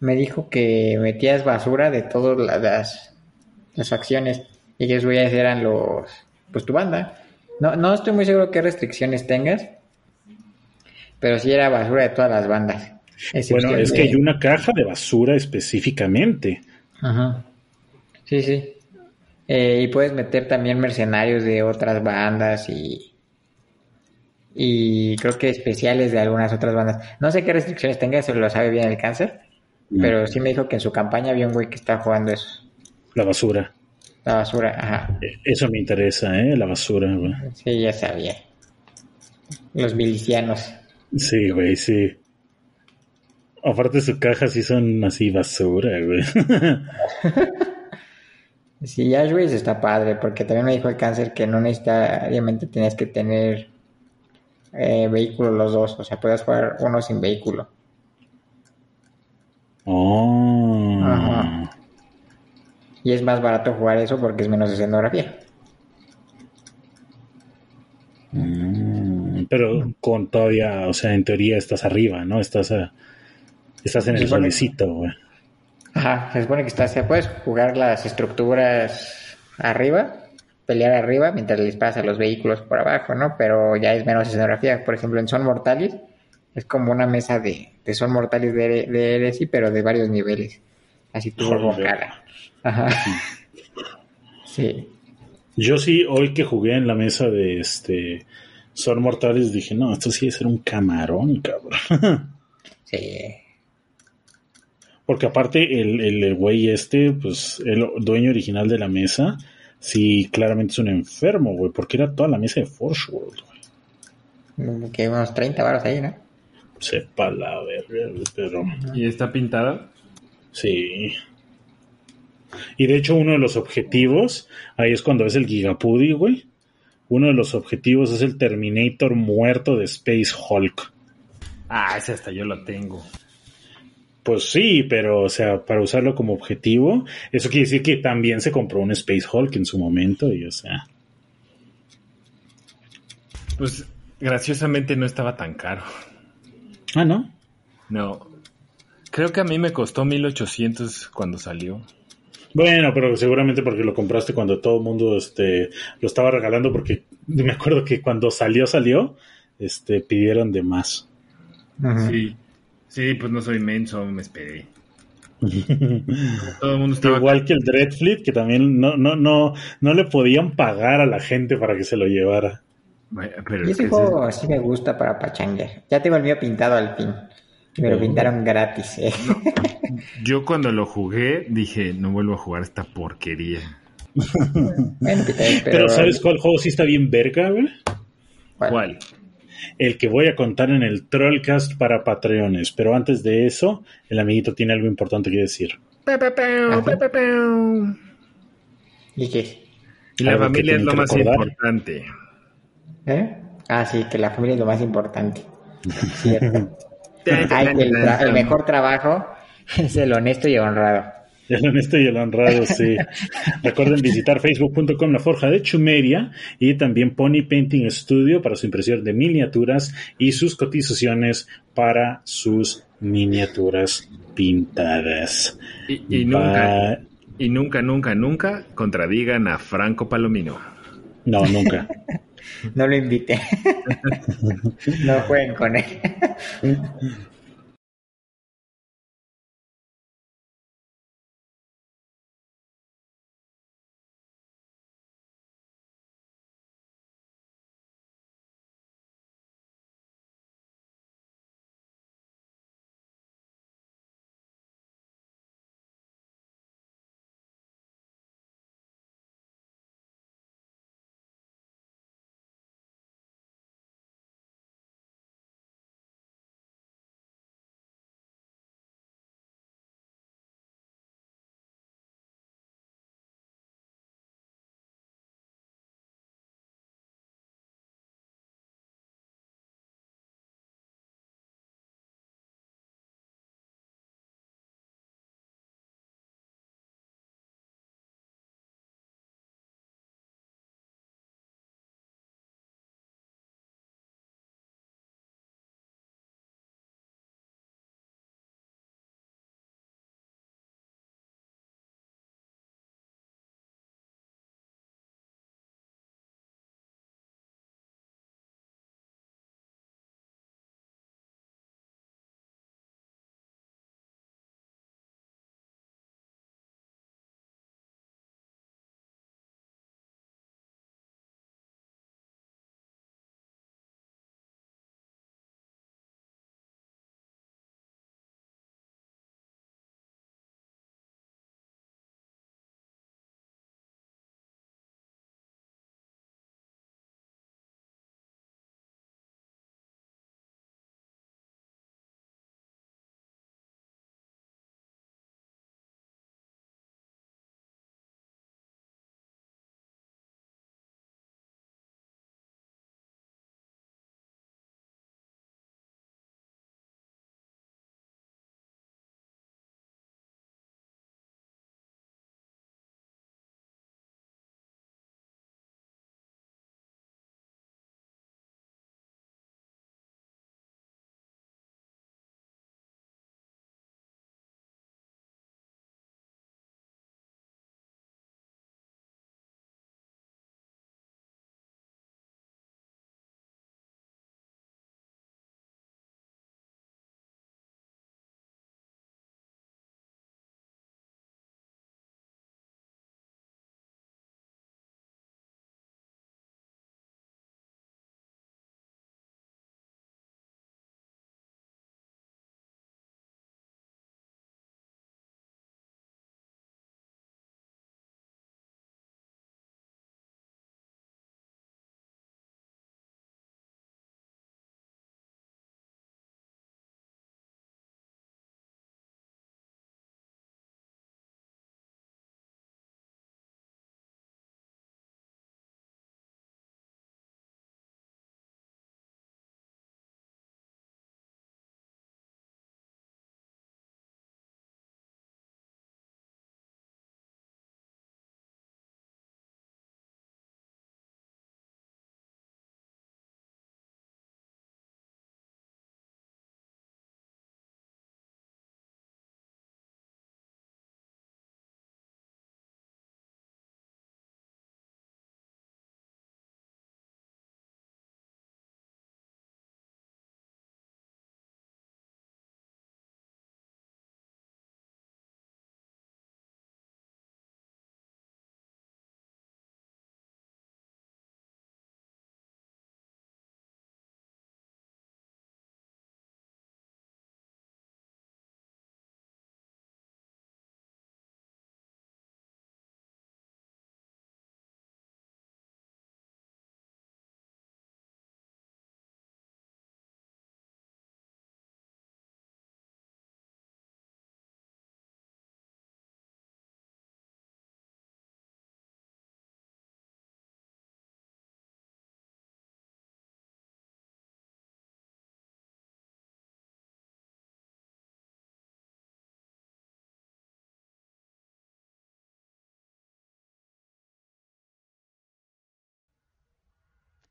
Me dijo que metías basura de todas la- las, las facciones y que esos güeyes eran los, pues tu banda. No, no estoy muy seguro qué restricciones tengas, pero sí era basura de todas las bandas. Bueno, es de- que hay una caja de basura específicamente. Ajá. Sí, sí. Eh, y puedes meter también mercenarios de otras bandas y. Y creo que especiales de algunas otras bandas. No sé qué restricciones tenga, eso lo sabe bien el cáncer. No. Pero sí me dijo que en su campaña había un güey que estaba jugando eso. La basura. La basura, ajá. Eh, Eso me interesa, ¿eh? La basura, güey. Sí, ya sabía. Los milicianos. Sí, güey, sí. Aparte su caja sí son así basura, güey. Sí, Ashways está padre, porque también me dijo el cáncer que no necesariamente tenías que tener eh, vehículo los dos. O sea, puedes jugar uno sin vehículo. Oh. Ajá. Y es más barato jugar eso porque es menos escenografía. Mm, Pero con todavía, o sea, en teoría estás arriba, ¿no? Estás a- estás en el solecito, güey. Ajá, se supone que estás, se puedes jugar las estructuras arriba, pelear arriba mientras le disparas a los vehículos por abajo, ¿no? Pero ya es menos escenografía. Por ejemplo, en Son Mortalis es como una mesa de, de Son Mortalis de, de pero de varios niveles. Así tuvo Joder. cara. Ajá. Sí. Yo sí, hoy que jugué en la mesa de este Son Mortales, dije, no, esto sí es ser un camarón, cabrón. Sí. Porque aparte el, el, el güey este, pues el dueño original de la mesa, sí, claramente es un enfermo, güey, porque era toda la mesa de Forge World, güey. Que unos 30 varos ahí, ¿no? Sepa la verga, pero ¿Y está pintada? sí. Y de hecho uno de los objetivos, ahí es cuando ves el Gigapudi, güey. Uno de los objetivos es el Terminator muerto de Space Hulk. Ah, ese hasta yo lo tengo. Pues sí, pero o sea, para usarlo como objetivo, eso quiere decir que también se compró un Space Hulk en su momento y o sea, Pues graciosamente no estaba tan caro. ah, ¿no? No. Creo que a mí me costó 1800 cuando salió. Bueno, pero seguramente porque lo compraste cuando todo el mundo este, lo estaba regalando, porque me acuerdo que cuando salió, salió, este, pidieron de más. Sí. Sí, pues no soy menso, me esperé. Todo el mundo estaba... Igual que el Dreadfleet, que también no, no, no, no le podían pagar a la gente para que se lo llevara. Pero ese juego sí me gusta para pachanguear. Ya tengo el mío pintado al fin. Me lo Oh. pintaron gratis. eh. yo cuando lo jugué dije, no vuelvo a jugar esta porquería. Bueno, pero, Pero, ¿sabes cuál juego sí está bien verga, güey? ¿cuál? ¿Cuál? El que voy a contar en el Trollcast para Patreones. Pero antes de eso, el amiguito tiene algo importante que decir. ¿Y qué? Y la familia es lo más recordar. importante. ¿Eh? Ah, sí, que la familia es lo más importante. Cierto. Ay, que el, el mejor trabajo es el honesto y honrado. El honesto y el honrado, sí. Recuerden visitar facebook.com La Forja de Chumeria y también Pony Painting Studio para su impresión de miniaturas y sus cotizaciones para sus miniaturas pintadas. Y, y nunca, Va- y nunca, nunca, nunca contradigan a Franco Palomino. No, nunca. No lo invite. no jueguen con él.